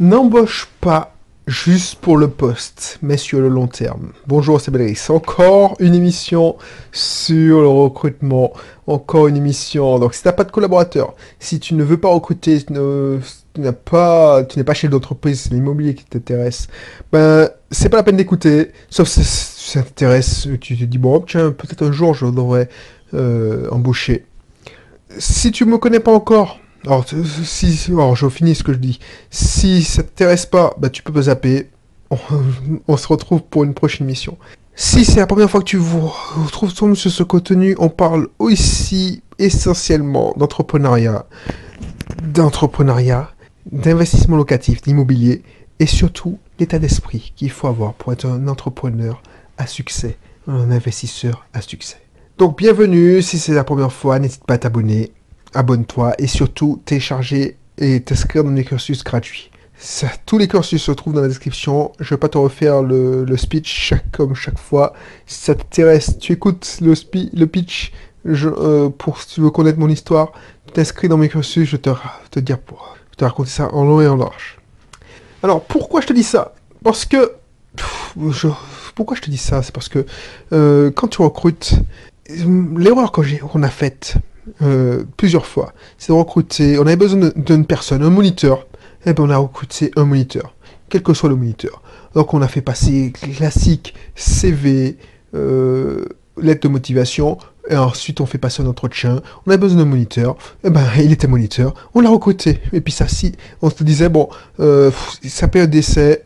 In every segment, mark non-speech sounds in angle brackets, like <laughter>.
N'embauche pas juste pour le poste, mais sur le long terme. Bonjour, c'est Bélaïs. Encore une émission sur le recrutement. Encore une émission. Donc, si tu n'as pas de collaborateur, si tu ne veux pas recruter, tu n'as pas, tu n'es pas chez l'entreprise, c'est l'immobilier qui t'intéresse, ben, c'est pas la peine d'écouter. Sauf si ça t'intéresse, tu te dis, bon, tiens, peut-être un jour je devrais euh, embaucher. Si tu me connais pas encore, alors, si, alors, je finis ce que je dis. Si ça t'intéresse pas, bah, tu peux me zapper. On, <laughs> se retrouve pour une prochaine mission. Si c'est la première fois que tu vous retrouves sur ce contenu, on parle aussi essentiellement d'entrepreneuriat, d'entrepreneuriat, d'investissement locatif, d'immobilier et surtout l'état d'esprit qu'il faut avoir pour être un entrepreneur à succès, un investisseur à succès. Donc bienvenue, si c'est la première fois, n'hésite pas à t'abonner abonne-toi et surtout télécharger et t'inscrire dans les cursus gratuits. tous les cursus se trouvent dans la description. Je vais pas te refaire le, speech comme chaque fois. Si ça t'intéresse, tu écoutes le, le pitch je, euh, pour si tu veux connaître mon histoire. T'inscris dans mes cursus, je te, te pour te raconter ça en long et en large. Alors pourquoi je te dis ça? Parce que pourquoi je te dis ça? C'est parce que euh, quand tu recrutes, l'erreur qu'on a faite, euh, plusieurs fois. C'est recruter, on avait besoin d'une personne, un moniteur, et eh bien on a recruté un moniteur, quel que soit le moniteur. Donc on a fait passer classique CV, euh, lettre de motivation, et ensuite on fait passer un entretien, on a besoin d'un moniteur, et eh ben il était moniteur, on l'a recruté. Et puis ça, si on se disait, bon, euh, sa période d'essai,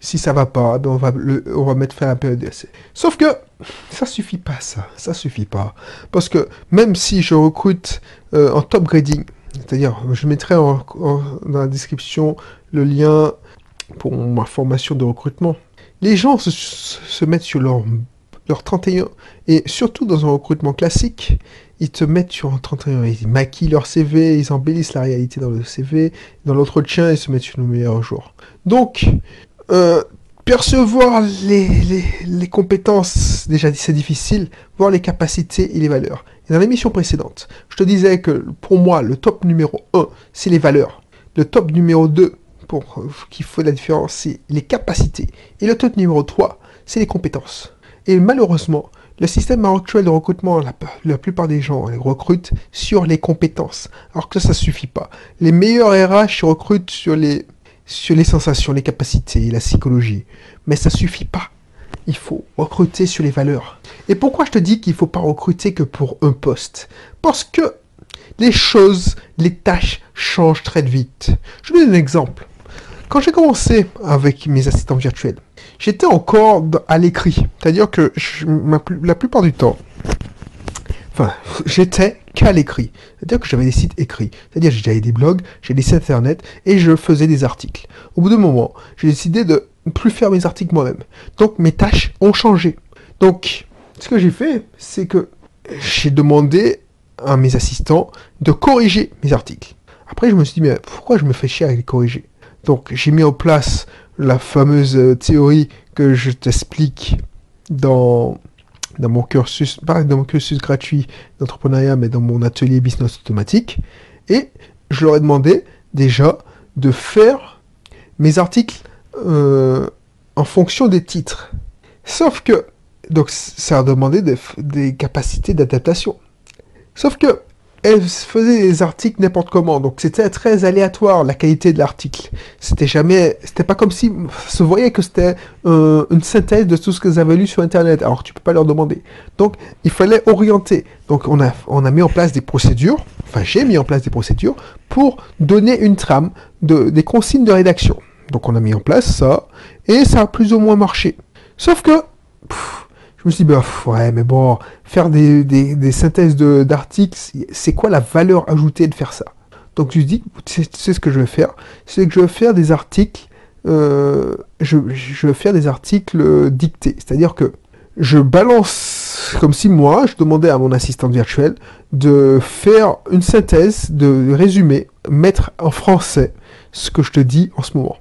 si ça va pas, ben on, va le, on va mettre fin à la période d'essai. Sauf que ça suffit pas, ça. Ça suffit pas. Parce que même si je recrute euh, en top grading, c'est-à-dire je mettrai dans la description le lien pour ma formation de recrutement, les gens se, mettent sur leur, leur 31 et surtout dans un recrutement classique, ils te mettent sur un 31, ils maquillent leur CV, ils embellissent la réalité dans le CV, dans l'entretien, ils se mettent sur le meilleur jour. Donc, euh, percevoir les, les, compétences, déjà c'est difficile, voir les capacités et les valeurs. Et dans l'émission précédente, je te disais que pour moi, le top numéro 1, c'est les valeurs. Le top numéro 2, pour euh, qu'il faut la différence, c'est les capacités. Et le top numéro 3, c'est les compétences. Et malheureusement, le système actuel de recrutement, la, plupart des gens les recrutent sur les compétences, alors que ça ne suffit pas. Les meilleurs RH recrutent sur les sur les sensations, les capacités, la psychologie. Mais ça suffit pas. Il faut recruter sur les valeurs. Et pourquoi je te dis qu'il ne faut pas recruter que pour un poste? Parce que les choses, les tâches changent très vite. Je vous donne un exemple. Quand j'ai commencé avec mes assistants virtuels, j'étais encore à l'écrit. C'est-à-dire que la plupart du temps, enfin, j'étais qu'à l'écrit. C'est-à-dire que j'avais des sites écrits. C'est-à-dire que j'avais des blogs, j'ai des sites internet et je faisais des articles. Au bout d'un moment, j'ai décidé de ne plus faire mes articles moi-même. Donc mes tâches ont changé. Donc, ce que j'ai fait, c'est que j'ai demandé à mes assistants de corriger mes articles. Après, je me suis dit, mais pourquoi je me fais chier à les corriger? Donc, j'ai mis en place la fameuse théorie que je t'explique dans dans mon cursus, pas dans mon cursus gratuit d'entrepreneuriat, mais dans mon atelier business automatique. Et je leur ai demandé déjà de faire mes articles euh, en fonction des titres. Sauf que, donc ça a demandé des capacités d'adaptation. Sauf que elle faisait des articles n'importe comment, donc c'était très aléatoire la qualité de l'article. C'était jamais, c'était pas comme si se voyait que c'était euh, une synthèse de tout ce vous avez lu sur internet. Alors tu peux pas leur demander. Donc il fallait orienter. Donc on a, on a mis en place des procédures. Enfin j'ai mis en place des procédures pour donner une trame de des consignes de rédaction. Donc on a mis en place ça et ça a plus ou moins marché. Sauf que je me suis dit, bah, ouais, mais bon, faire des, synthèses d'articles, c'est quoi la valeur ajoutée de faire ça? Donc je me dis, c'est ce que je vais faire, c'est que je vais faire des articles, euh, je, vais faire des articles dictés, c'est-à-dire que je balance comme si moi, je demandais à mon assistante virtuelle de faire une synthèse, de résumer, mettre en français ce que je te dis en ce moment.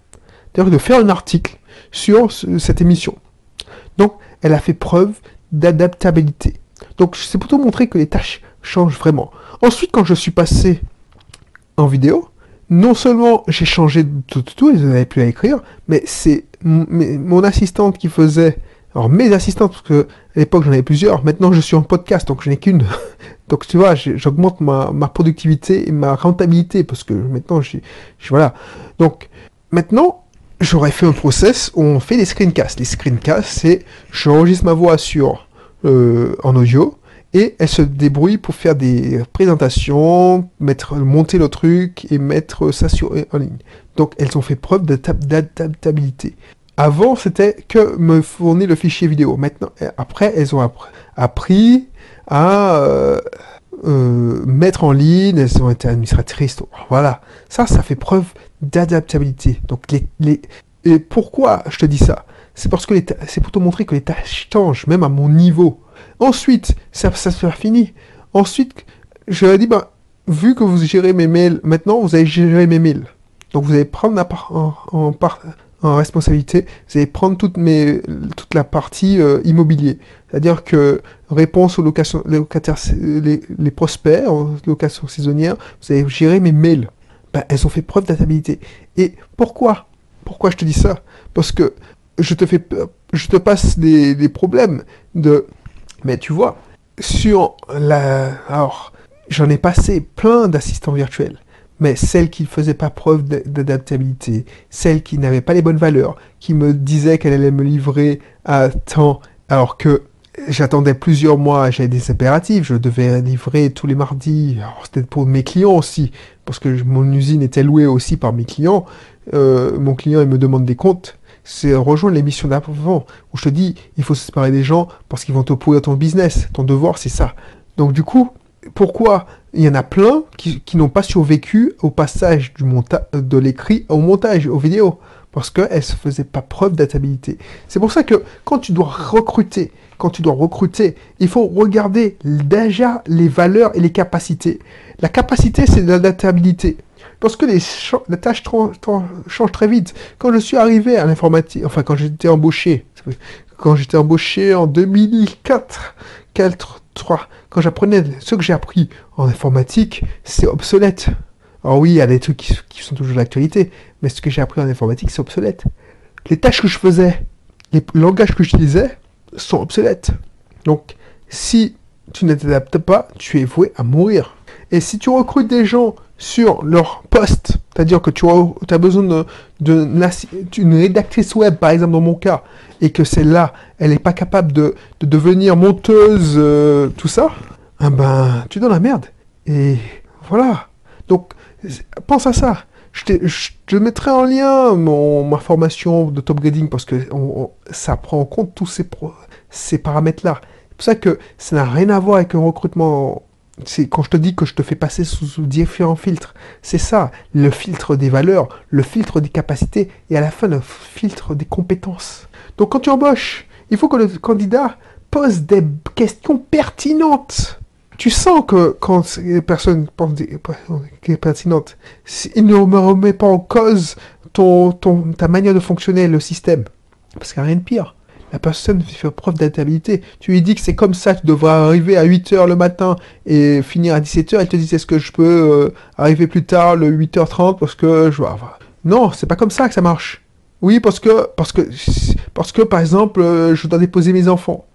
C'est-à-dire de faire un article sur cette émission. Donc, elle a fait preuve d'adaptabilité. Donc c'est te montrer que les tâches changent vraiment. Ensuite, quand je suis passé en vidéo, non seulement j'ai changé tout, tout, tout, ils n'avaient plus à écrire, mais c'est mon assistante qui faisait alors mes assistants, parce que à l'époque j'en avais plusieurs, maintenant je suis en podcast, donc je n'ai qu'une. <laughs> donc tu vois, j'augmente ma, ma, productivité et ma rentabilité, parce que maintenant je, je voilà. Donc maintenant, j'aurais fait un process où on fait des screencasts. Les screencasts, c'est j'enregistre ma voix sur euh, en audio et elle se débrouille pour faire des présentations, mettre, monter le truc et mettre ça sur, en ligne. Donc elles ont fait preuve d'adaptabilité. Avant, c'était que me fournir le fichier vidéo. Maintenant, après, elles ont appris à euh, euh, mettre en ligne, elles ont été administratrices. Voilà. Ça, ça fait preuve d'adaptabilité. Donc, les, Et pourquoi je te dis ça? C'est parce que c'est pour te montrer que les tâches changent, même à mon niveau. Ensuite, ça, ça se fait fini. Ensuite, je leur ai dit, bah, vu que vous gérez mes mails, maintenant, vous allez gérer mes mails. Donc, vous allez prendre en, en, en en responsabilité, vous allez prendre toute, mes, toute la partie euh, immobilier. C'est-à-dire que réponse aux locations, locataires, les, prospects, en location saisonnière, vous allez gérer mes mails. Ben, elles ont fait preuve d'adaptabilité. Et pourquoi? Pourquoi je te dis ça? Parce que je te fais, je te passe des problèmes de, mais tu vois, sur la, alors, j'en ai passé plein d'assistants virtuels mais celle qui ne faisait pas preuve d'adaptabilité, celle qui n'avait pas les bonnes valeurs, qui me disait qu'elle allait me livrer à temps, alors que j'attendais plusieurs mois, j'avais des impératifs, je devais livrer tous les mardis, c'était pour mes clients aussi, parce que mon usine était louée aussi par mes clients, euh, mon client il me demande des comptes, c'est rejoindre l'émission d'avant, où je te dis, il faut se séparer des gens parce qu'ils vont te pourrir ton business, ton devoir c'est ça. Donc du coup, pourquoi il y en a plein qui, n'ont pas survécu au passage du de l'écrit au montage, aux vidéos, parce qu'elles ne faisaient pas preuve d'adaptabilité. C'est pour ça que quand tu dois recruter, quand tu dois recruter, il faut regarder déjà les valeurs et les capacités. La capacité, c'est l'adaptabilité. Parce que les, tâches changent très vite. Quand je suis arrivé à l'informatique, enfin quand j'étais embauché, quand j'étais embauché en 2004, 4, 3, quand j'apprenais ce que j'ai appris en informatique, c'est obsolète. Alors oui, il y a des trucs qui, sont toujours d'actualité, mais ce que j'ai appris en informatique, c'est obsolète. Les tâches que je faisais, les langages que j'utilisais sont obsolètes. Donc, si tu ne t'adaptes pas, tu es voué à mourir. Et si tu recrutes des gens sur leur poste, c'est-à-dire que tu as, besoin d'une rédactrice web, par exemple dans mon cas, et que celle-là, elle n'est pas capable de, devenir monteuse, euh, tout ça, eh ben, tu donnes la merde. Et voilà. Donc, pense à ça. Je, te mettrai en lien mon, ma formation de top grading parce que ça prend en compte tous ces, ces paramètres-là. C'est pour ça que ça n'a rien à voir avec un recrutement c'est quand je te dis que je te fais passer sous, différents filtres, c'est ça, le filtre des valeurs, le filtre des capacités et à la fin le filtre des compétences. Donc quand tu embauches, il faut que le candidat pose des questions pertinentes. Tu sens que quand les personnes pensent des questions pertinentes, il ne me remet pas en cause ton, ton, ta manière de fonctionner, le système. Parce qu'il n'y a rien de pire la personne fait preuve d'adaptabilité. Tu lui dis que c'est comme ça, tu devras arriver à 8h le matin et finir à 17h, elle te dit est-ce que je peux euh, arriver plus tard, le 8h30, parce que je vois. Non, c'est pas comme ça que ça marche. Oui, parce que, parce que, parce que par exemple, euh, je dois déposer mes enfants.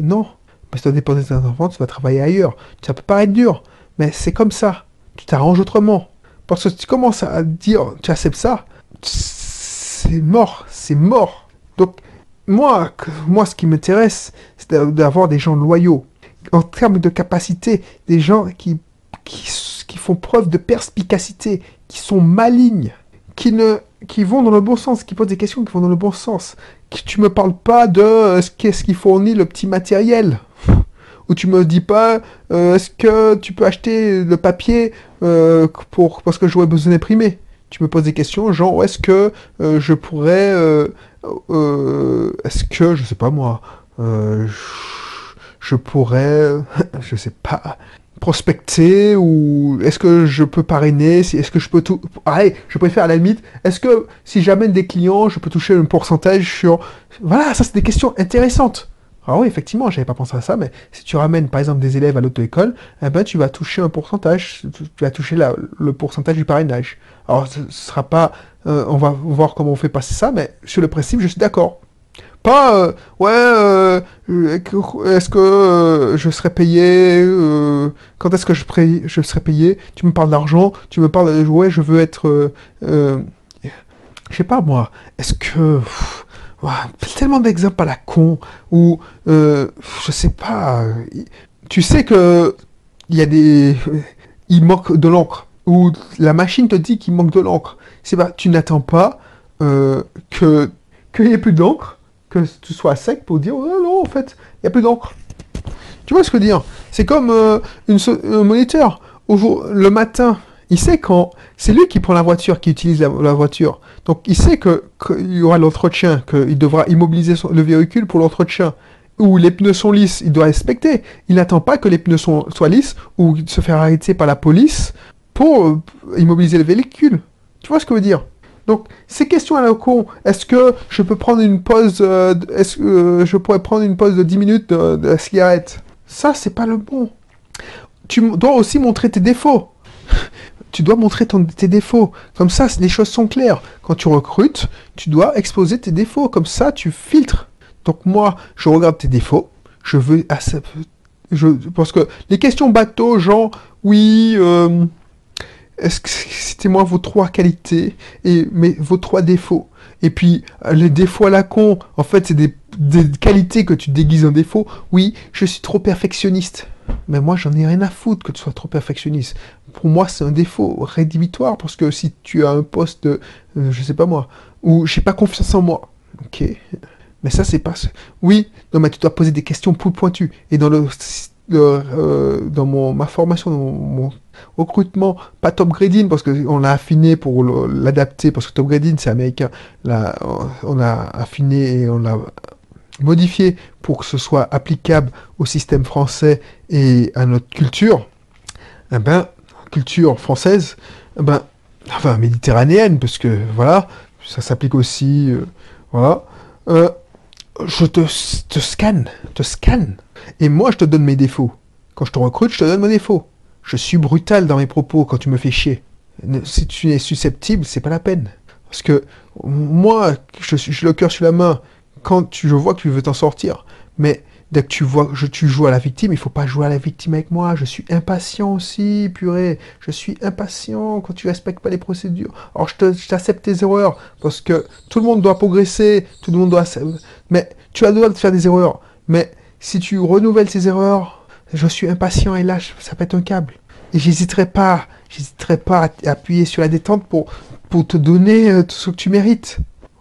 Non, parce que tu dois déposer tes enfants, tu vas travailler ailleurs. Ça peut paraître dur, mais c'est comme ça. Tu t'arranges autrement. Parce que si tu commences à dire, tu acceptes ça, c'est mort, c'est mort. Moi, moi, ce qui m'intéresse, c'est d'avoir des gens loyaux. En termes de capacité, des gens qui, qui, font preuve de perspicacité, qui sont malignes, qui, ne, qui vont dans le bon sens, qui posent des questions qui vont dans le bon sens. Qui, tu me parles pas de euh, ce qu'est-ce qui fournit le petit matériel? Ou tu me dis pas euh, est-ce que tu peux acheter le papier euh, pour, parce que j'aurais besoin d'imprimer? Tu me poses des questions, genre est-ce que je pourrais euh, est-ce que, je sais pas moi, euh, je, pourrais, <laughs> je sais pas, prospecter ou est-ce que je peux parrainer Est-ce que je peux tout Allez, je préfère à la limite. Est-ce que si j'amène des clients, je peux toucher un pourcentage sur Voilà, ça c'est des questions intéressantes. Ah oui, effectivement, j'avais pas pensé à ça, mais si tu ramènes par exemple des élèves à l'auto-école, eh ben, tu vas toucher un pourcentage, tu vas toucher le pourcentage du parrainage. Alors, ce, sera pas, euh, on va voir comment on fait passer ça, mais sur le principe, je suis d'accord. Pas, euh, ouais, euh, est-ce que je serai payé Quand est-ce que je, je serai payé? Tu me parles d'argent, tu me parles de, ouais, je veux être, je sais pas moi, est-ce que, tellement d'exemples à la con, ou, euh, je sais pas, euh, tu sais que il y a des, il manque de l'encre, ou la machine te dit qu'il manque de l'encre. C'est pas, tu n'attends pas euh, que qu'il n'y ait plus d'encre, que tu sois sec pour dire, oh non, en fait, il n'y a plus d'encre. Tu vois ce que je veux dire? C'est comme une un moniteur. Au jour- le matin, il sait quand. C'est lui qui prend la voiture, qui utilise la, voiture. Donc il sait que qu'il y aura l'entretien, qu'il devra immobiliser le véhicule pour l'entretien. Ou les pneus sont lisses, il doit respecter. Il n'attend pas que les pneus soient lisses ou se faire arrêter par la police pour euh, immobiliser le véhicule. Tu vois ce que je veux dire? Donc, ces questions à la con, est-ce que je peux prendre une pause, euh, est-ce que euh, je pourrais prendre une pause de 10 minutes de, de la cigarette? Ça, c'est pas le bon. Tu dois aussi montrer tes défauts. Tu dois montrer tes défauts. Comme ça, les choses sont claires. Quand tu recrutes, tu dois exposer tes défauts. Comme ça, tu filtres. Donc moi, je regarde tes défauts. Je veux... Je, parce que les questions bateau, genre, oui... euh, est-ce que citez-moi vos trois qualités et mais vos trois défauts? Et puis euh, les défauts à la con, en fait, c'est des, des qualités que tu déguises en défaut. Oui, je suis trop perfectionniste. Mais moi, j'en ai rien à foutre que tu sois trop perfectionniste. Pour moi, c'est un défaut rédhibitoire parce que si tu as un poste, euh, je sais pas moi, où j'ai pas confiance en moi, ok. Mais ça, c'est pas. Oui, non, mais tu dois poser des questions plus pointues. Et dans le, euh, dans mon ma formation, dans mon, recrutement, pas top grading parce qu'on l'a affiné pour l'adapter parce que top grading c'est américain. Là, on a affiné et on l'a modifié pour que ce soit applicable au système français et à notre culture. Eh ben, culture française, eh ben, enfin méditerranéenne parce que voilà, ça s'applique aussi, euh, voilà. Euh, je te, te scanne, te scanne. Et moi, je te donne mes défauts. Quand je te recrute, je te donne mes défauts. Je suis brutal dans mes propos quand tu me fais chier. Si tu es susceptible, c'est pas la peine. Parce que moi, je suis le cœur sur la main quand tu, je vois que tu veux t'en sortir. Mais dès que tu vois que je, tu joues à la victime, il faut pas jouer à la victime avec moi. Je suis impatient aussi, purée. Je suis impatient quand tu respectes pas les procédures. Alors je te- je t'accepte tes erreurs parce que tout le monde doit progresser, tout le monde doit. Mais tu as le droit de faire des erreurs. Mais si tu renouvelles ces erreurs, je suis impatient et là, ça pète un câble. Et j'hésiterai pas, j'hésiterai pas à appuyer sur la détente pour, pour te donner euh, tout ce que tu mérites.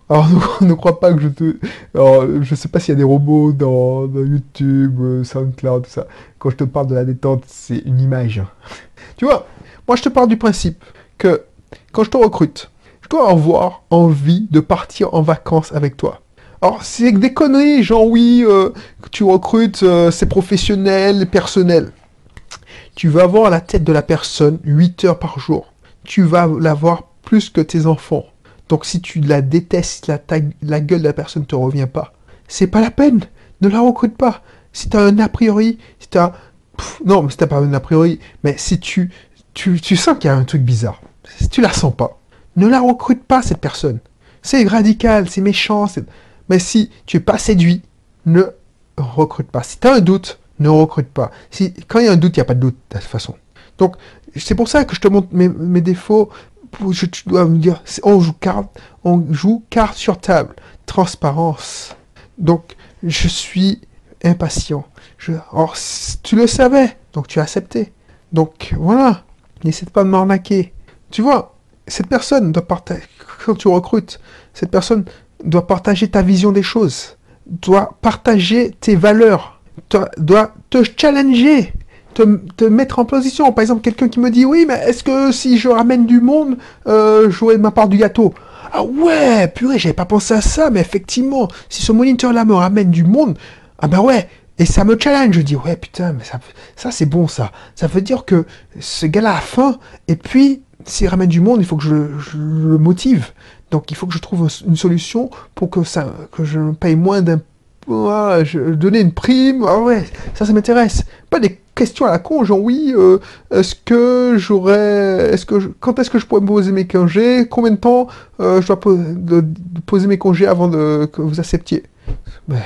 Alors <laughs> ne, ne crois pas que je te... Alors, je sais pas s'il y a des robots dans, YouTube, euh, SoundCloud, tout ça. Quand je te parle de la détente, c'est une image. <laughs> tu vois, moi je te parle du principe que quand je te recrute, je dois avoir envie de partir en vacances avec toi. Alors, c'est des conneries, genre oui, euh, tu recrutes, euh, c'est professionnel, personnel. Tu vas avoir la tête de la personne 8 heures par jour. Tu vas l'avoir plus que tes enfants. Donc si tu la détestes, la, la gueule de la personne ne te revient pas, c'est pas la peine. Ne la recrute pas. Si tu as un a priori, si tu as... Non, mais si t'as pas un a priori, mais si tu, sens qu'il y a un truc bizarre, si tu la sens pas, ne la recrute pas cette personne. C'est radical, c'est méchant, mais si tu es pas séduit, ne recrute pas. Si tu un doute, ne recrute pas. Si, quand il y a un doute, il n'y a pas de doute de toute façon. Donc, c'est pour ça que je te montre mes défauts. Je- tu dois me dire, on joue carte, on joue carte sur table, transparence. Donc, je suis impatient. Je, or, tu le savais, donc tu as accepté. Donc, voilà. N'essaie pas de m'arnaquer. Tu vois, cette personne doit partager, quand tu recrutes, cette personne doit partager ta vision des choses, doit partager tes valeurs, doit te challenger, te, mettre en position. Par exemple, quelqu'un qui me dit oui, mais est-ce que si je ramène du monde, euh, j'aurai ma part du gâteau? Ah ouais, purée, j'avais pas pensé à ça, mais effectivement, si ce moniteur-là me ramène du monde, ah ben ouais, et ça me challenge. Je dis ouais, putain, mais ça, ça c'est bon ça. Ça veut dire que ce gars-là a faim, et puis s'il ramène du monde, il faut que je, je le motive. Donc il faut que je trouve une solution pour que, ça, que je paye moins d'im- voilà, je, donner une prime, ah ouais, ça, ça m'intéresse. Pas des questions à la con, genre oui, euh, est-ce que j'aurais, est-ce que, je- quand est-ce que je pourrais me poser mes congés, combien de temps euh, je dois de- de poser mes congés avant de, que vous acceptiez? Ben,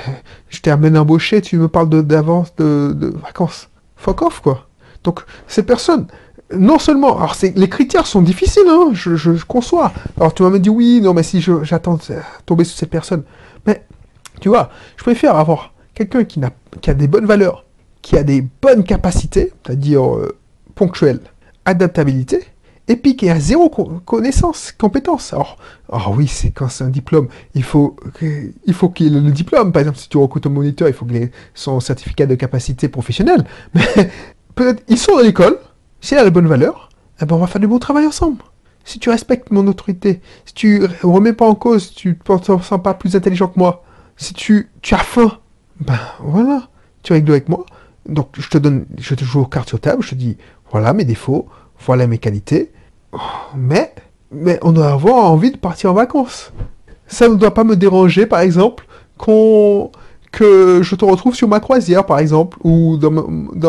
je t'ai peine embauché, tu me parles de- d'avance de, de vacances. Fuck off, quoi. Donc, ces personnes, non seulement, alors les critères sont difficiles, hein, je, je, je conçois. Alors tu me dire oui, non, mais si j'attends de tomber sur cette personne. Mais, tu vois, je préfère avoir quelqu'un qui, qui a des bonnes valeurs, qui a des bonnes capacités, c'est-à-dire euh, ponctuelles, adaptabilité, et puis qui a zéro co- connaissance, compétence. Alors, ah oui, c'est quand c'est un diplôme, il faut, il faut qu'il ait le diplôme. Par exemple, si tu recrutes un moniteur, il faut qu'il ait son certificat de capacité professionnelle. <laughs> Mais peut-être, ils sont à l'école, s'il a la bonne valeur, eh ben on va faire du bon travail ensemble. Si tu respectes mon autorité, si tu remets pas en cause, tu ne te sens pas plus intelligent que moi, si tu, tu as faim, ben voilà, tu règles avec moi. Donc je te donne, je te joue aux cartes sur table, je te dis, voilà mes défauts, voilà mes qualités, mais, mais on doit avoir envie de partir en vacances. Ça ne doit pas me déranger, par exemple, qu'on, que je te retrouve sur ma croisière, par exemple, ou dans,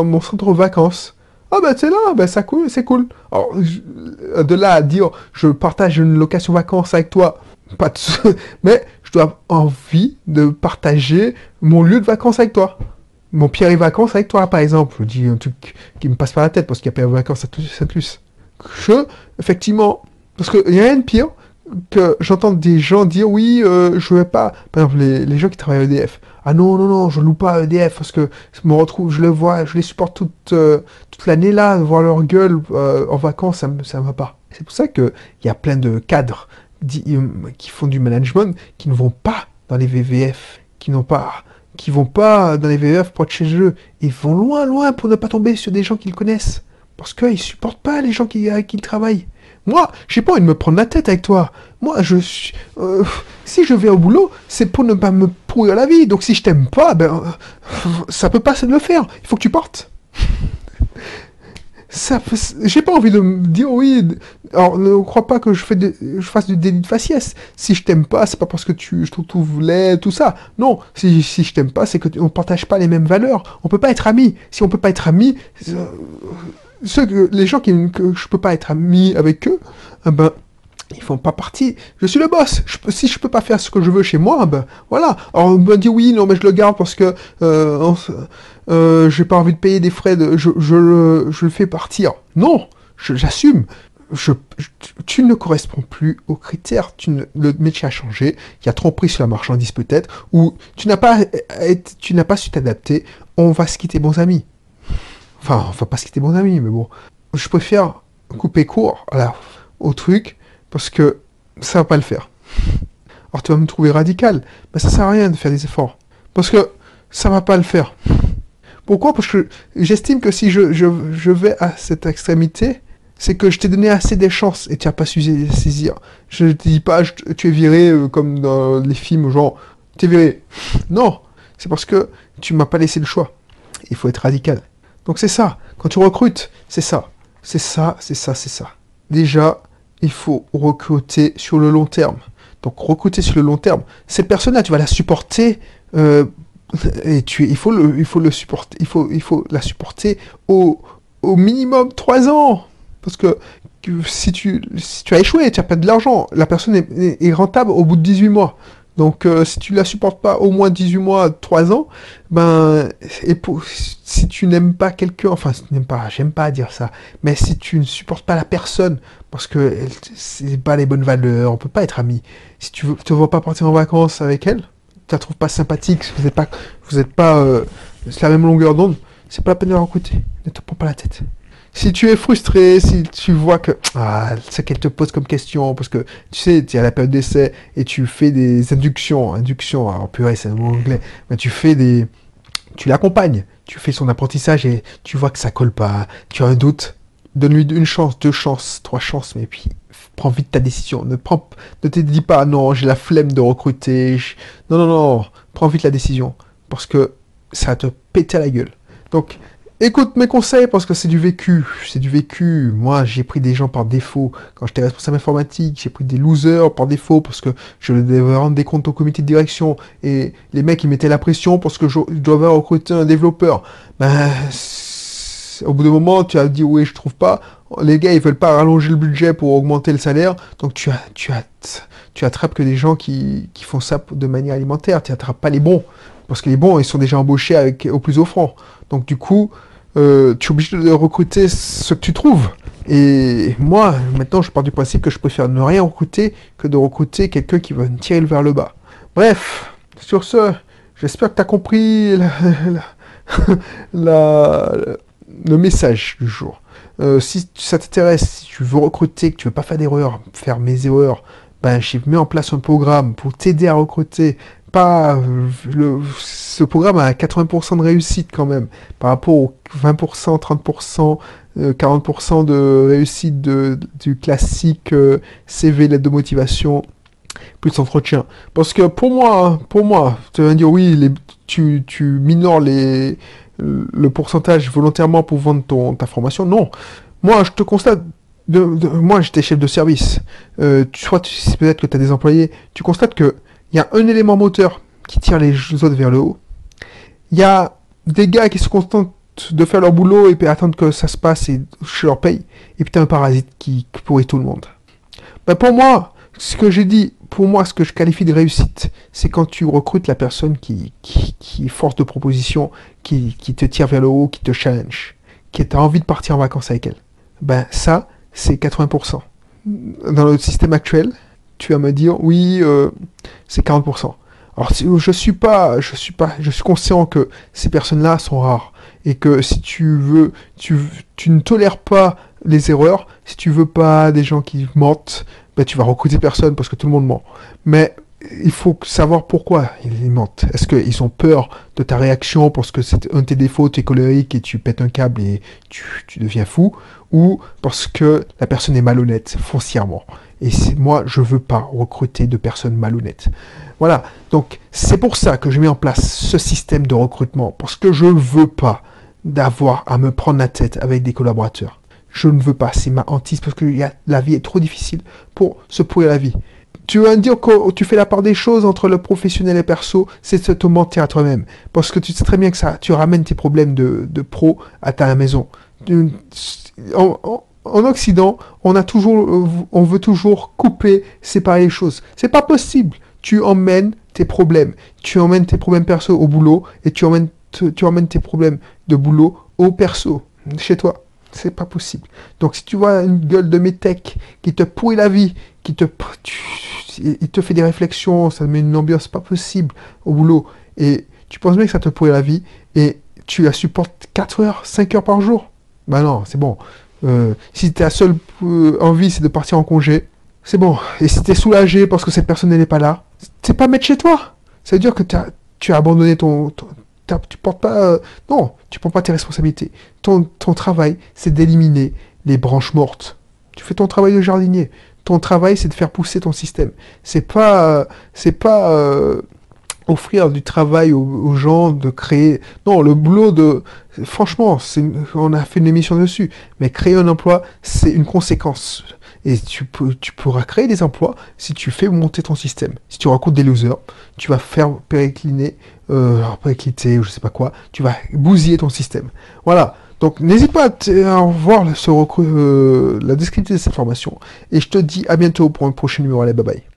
mon- centre vacances. Ah ben c'est là, ben ça c'est cool. Alors, de là à dire, je partage une location vacances avec toi, pas de... <laughs> mais je dois avoir envie de partager mon lieu de vacances avec toi. Mon Pierre et vacances avec toi, par exemple. Je dis un truc qui me passe par la tête parce qu'il y a Pierre et vacances à Saint-Luce. Je, effectivement, parce qu'il y a rien de pire que j'entends des gens dire oui, euh, je vais pas. Par exemple, les, les gens qui travaillent à EDF. Ah non, non, non, je loue pas EDF parce que je me retrouve, je les vois, je les supporte toute, euh, toute l'année là, voir leur gueule euh, en vacances, ça me va pas. C'est pour ça qu'il y a plein de cadres qui font du management qui ne vont pas dans les VVF, qui n'ont pas qui vont pas dans les VVF pour être chez eux. Ils vont loin, loin pour ne pas tomber sur des gens qu'ils connaissent. Parce qu'ils supportent pas les gens qui, avec qui ils travaillent. Moi, j'ai pas envie de me prendre la tête avec toi. Moi, je suis. euh, si je vais au boulot, c'est pour ne pas me pourrir la vie. Donc si je t'aime pas, ben. euh, ça peut pas se le faire. Il faut que tu partes. Ça, j'ai pas envie de me dire oui. Alors ne crois pas que je fais de- je fasse du délit de faciès. Si je t'aime pas, c'est pas parce que tu je te trouve laid, tout ça. Non, si, si je t'aime pas, c'est que on partage pas les mêmes valeurs. On peut pas être amis. Si on peut pas être amis, euh, ceux que, les gens qui que je peux pas être ami avec eux, eh ben ils font pas partie. Je suis le boss. Si je peux pas faire ce que je veux chez moi, ben voilà. Alors on me dit oui, non, mais je le garde parce que euh, on euh, j'ai pas envie de payer des frais. De, je, je, le, je le fais partir. Non, j'assume. Je, tu ne corresponds plus aux critères. Tu ne- le métier a changé. Il y a trop pris sur la marchandise peut-être, ou tu n'as pas, été- tu n'as pas su t'adapter. On va se quitter bons amis. Enfin, on va pas se quitter bons amis, mais bon. Je préfère couper court au truc parce que ça va pas le faire. Alors tu vas me trouver radical, mais ça sert à rien de faire des efforts. Parce que ça va pas le faire. Pourquoi? Parce que j'estime que si je, vais à cette extrémité, c'est que je t'ai donné assez des chances et tu n'as pas su saisir. Je te dis pas, tu es viré euh, comme dans les films, genre, tu es viré. Non, c'est parce que tu m'as pas laissé le choix. Il faut être radical. Donc c'est ça. Quand tu recrutes, c'est ça. C'est ça, c'est ça, c'est ça. Déjà, il faut recruter sur le long terme. Donc recruter sur le long terme. Cette personne-là, tu vas la supporter. euh, et tu, il faut le, il faut le supporter. Il faut, il faut la supporter au, au minimum 3 ans. Parce que, si, tu, si tu as échoué, tu as perdu de l'argent. La personne est, rentable au bout de 18 mois. Donc, euh, si tu la supportes pas au moins 18 mois, 3 ans, ben, et pour, si tu n'aimes pas quelqu'un, enfin, si tu n'aimes pas, j'aime pas dire ça, mais si tu ne supportes pas la personne, parce que c'est pas les bonnes valeurs, on peut pas être amis. Si tu te vois pas partir en vacances avec elle, tu la trouves pas sympathique, si vous n'êtes pas, vous êtes pas euh, la même longueur d'onde, c'est pas la peine de la recruter. Ne te prends pas la tête. Si tu es frustré, si tu vois que ah, ce qu'elle te pose comme question, parce que tu sais, tu es à la période d'essai et tu fais des inductions, inductions, alors purée, c'est un mot anglais, mais tu fais des, tu l'accompagnes, tu fais son apprentissage et tu vois que ça colle pas, tu as un doute, donne-lui une chance, deux chances, trois chances, mais puis prends vite ta décision. Ne prends, ne te dis pas non, j'ai la flemme de recruter. je- Non, non, non, prends vite la décision parce que ça va te péter à la gueule. Donc écoute mes conseils parce que c'est du vécu. C'est du vécu. Moi, j'ai pris des gens par défaut. Quand j'étais responsable informatique, j'ai pris des losers par défaut parce que je devais rendre des comptes au comité de direction. Et les mecs, ils mettaient la pression parce que je, devais recruter un développeur. Ben, au bout d'un moment, tu as dit oui, je trouve pas. Les gars, ils veulent pas rallonger le budget pour augmenter le salaire. Donc tu as, tu as, tu attrapes que des gens qui, qui font ça de manière alimentaire. Tu attrapes pas les bons. Parce que les bons, ils sont déjà embauchés avec, au plus offrant. Donc du coup, euh, tu es obligé de recruter ce que tu trouves. Et moi, maintenant, je pars du principe que je préfère ne rien recruter que de recruter quelqu'un qui va me tirer vers le bas. Bref, sur ce, j'espère que tu as compris la, <laughs> le message du jour. Euh, si ça t'intéresse, si tu veux recruter, que tu veux pas faire d'erreurs, faire mes erreurs, ben j'ai mis en place un programme pour t'aider à recruter. Pas le, ce programme a 80% de réussite quand même par rapport aux 20%, 30%, 40% de réussite de, du classique euh, CV lettre de motivation plus d'entretien. Parce que pour moi, pour moi, tu vas me dire oui, les, tu, tu minores les, le pourcentage volontairement pour vendre ton, ta formation. Non. Moi, je te constate, de, moi j'étais chef de service. Euh, tu, soit peut-être que tu as des employés, tu constates qu'il y a un élément moteur qui tire les autres vers le haut. Il y a des gars qui se contentent de faire leur boulot et puis attendre que ça se passe et je leur paye. Et puis as un parasite qui, pourrit tout le monde. Ben pour moi, ce que j'ai dit, pour moi, ce que je qualifie de réussite, c'est quand tu recrutes la personne qui, est force de proposition, qui, te tire vers le haut, qui te challenge, qui a envie de partir en vacances avec elle. Ben ça, c'est 80%. Dans le système actuel, tu vas me dire, oui, euh, c'est 40%. Alors je suis pas, je suis pas, je suis conscient que ces personnes-là sont rares et que si tu veux, tu, tu ne tolères pas les erreurs, si tu veux pas des gens qui mentent, tu vas recruter personne parce que tout le monde ment. Mais il faut savoir pourquoi ils mentent. Est-ce qu'ils ont peur de ta réaction parce que c'est un de tes défauts, tu es colérique et tu pètes un câble et tu, deviens fou? Ou parce que la personne est malhonnête foncièrement? Et moi, je veux pas recruter de personnes malhonnêtes. Voilà. Donc, c'est pour ça que je mets en place ce système de recrutement. Parce que je veux pas d'avoir à me prendre la tête avec des collaborateurs je ne veux pas, c'est ma hantise parce que la vie est trop difficile pour se pourrir la vie. Tu vas me dire que tu fais la part des choses entre le professionnel et perso, c'est de te mentir à toi-même. Parce que tu sais très bien que ça, tu ramènes tes problèmes de, pro à ta maison. En, Occident, on a toujours, on veut toujours couper, séparer les choses. C'est pas possible. Tu emmènes tes problèmes, tu emmènes tes problèmes perso au boulot et tu emmènes, tu emmènes tes problèmes de boulot au perso, chez toi. C'est pas possible. Donc si tu vois une gueule de métèque qui te pourrit la vie, qui te, il te fait des réflexions, ça met une ambiance pas possible au boulot, et tu penses bien que ça te pourrit la vie, et tu la supportes 4 heures, 5 heures par jour, bah non, c'est bon. Euh, si ta seule euh, envie c'est de partir en congé, c'est bon. Et si t'es soulagé parce que cette personne n'est pas là, c'est pas mettre chez toi. Ça veut dire que as, tu as abandonné ton, tu portes pas, euh, non, tu prends pas tes responsabilités. Ton, travail, c'est d'éliminer les branches mortes. Tu fais ton travail de jardinier. Ton travail, c'est de faire pousser ton système. C'est pas, c'est pas euh, offrir du travail aux, gens, de créer. Non, le boulot de, franchement, on a fait une émission dessus. Mais créer un emploi, c'est une conséquence. Et tu, peux, tu pourras créer des emplois si tu fais monter ton système. Si tu rencontres des losers, tu vas faire péricliner, euh, péricliter ou je sais pas quoi, tu vas bousiller ton système. Voilà. Donc n'hésite pas à, voir ce euh, la description de cette formation. Et je te dis à bientôt pour un prochain numéro. Allez, bye bye.